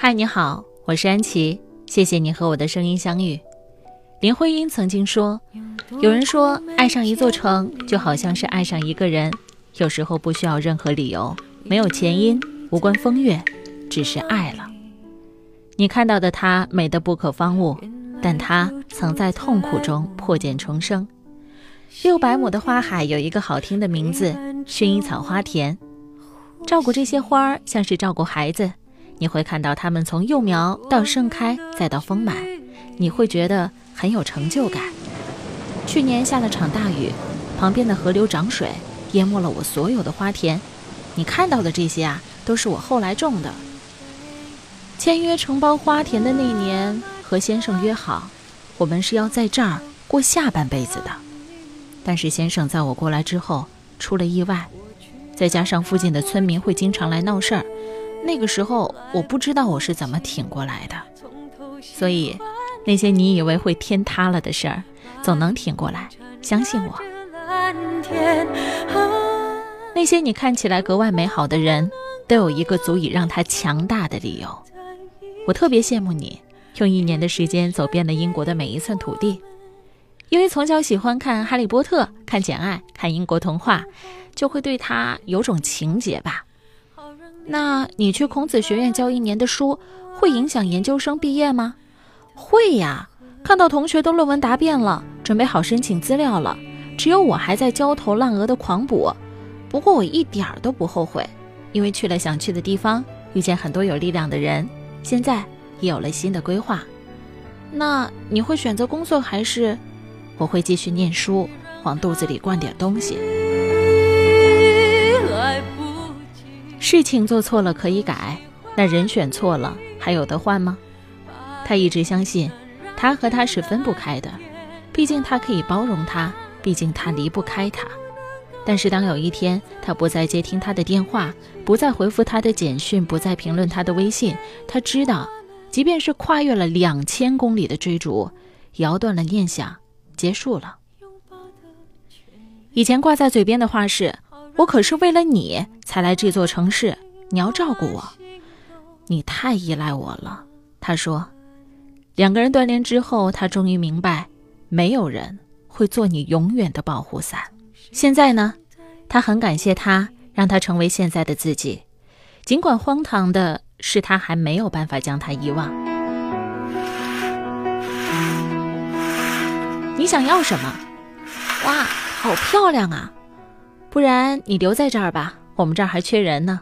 嗨，你好，我是安琪，谢谢你和我的声音相遇。林徽因曾经说：“有人说，爱上一座城就好像是爱上一个人，有时候不需要任何理由，没有前因，无关风月，只是爱了。你看到的他美得不可方物，但他曾在痛苦中破茧重生。六百亩的花海有一个好听的名字——薰衣草花田。照顾这些花儿，像是照顾孩子。”你会看到它们从幼苗到盛开，再到丰满，你会觉得很有成就感。去年下了场大雨，旁边的河流涨水，淹没了我所有的花田。你看到的这些啊，都是我后来种的。签约承包花田的那年，和先生约好，我们是要在这儿过下半辈子的。但是先生在我过来之后出了意外，再加上附近的村民会经常来闹事儿。那个时候，我不知道我是怎么挺过来的，所以那些你以为会天塌了的事儿，总能挺过来。相信我，那些你看起来格外美好的人，都有一个足以让他强大的理由。我特别羡慕你，用一年的时间走遍了英国的每一寸土地，因为从小喜欢看《哈利波特》、看《简爱》、看英国童话，就会对他有种情结吧。那你去孔子学院教一年的书，会影响研究生毕业吗？会呀！看到同学都论文答辩了，准备好申请资料了，只有我还在焦头烂额的狂补。不过我一点儿都不后悔，因为去了想去的地方，遇见很多有力量的人，现在也有了新的规划。那你会选择工作还是？我会继续念书，往肚子里灌点东西。事情做错了可以改，那人选错了还有得换吗？他一直相信，他和他是分不开的，毕竟他可以包容他，毕竟他离不开他。但是当有一天他不再接听他的电话，不再回复他的简讯，不再评论他的微信，他知道，即便是跨越了两千公里的追逐，摇断了念想，结束了。以前挂在嘴边的话是。我可是为了你才来这座城市，你要照顾我。你太依赖我了。他说，两个人断联之后，他终于明白，没有人会做你永远的保护伞。现在呢，他很感谢他，让他成为现在的自己。尽管荒唐的是，他还没有办法将他遗忘。你想要什么？哇，好漂亮啊！不然你留在这儿吧，我们这儿还缺人呢。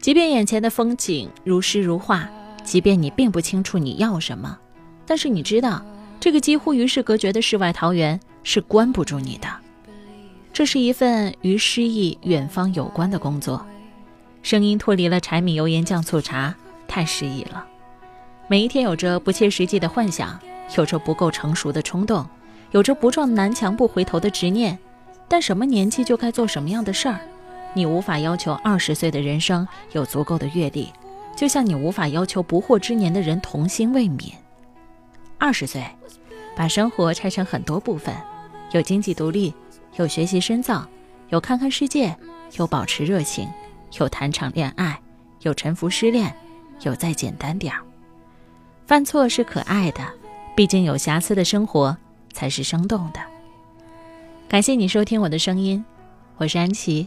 即便眼前的风景如诗如画，即便你并不清楚你要什么，但是你知道，这个几乎与世隔绝的世外桃源是关不住你的。这是一份与诗意远方有关的工作，声音脱离了柴米油盐酱醋茶，太诗意了。每一天有着不切实际的幻想，有着不够成熟的冲动，有着不撞南墙不回头的执念。但什么年纪就该做什么样的事儿，你无法要求二十岁的人生有足够的阅历，就像你无法要求不惑之年的人童心未泯。二十岁，把生活拆成很多部分，有经济独立，有学习深造，有看看世界，有保持热情，有谈场恋爱，有沉浮失恋，有再简单点儿。犯错是可爱的，毕竟有瑕疵的生活才是生动的。感谢你收听我的声音，我是安琪，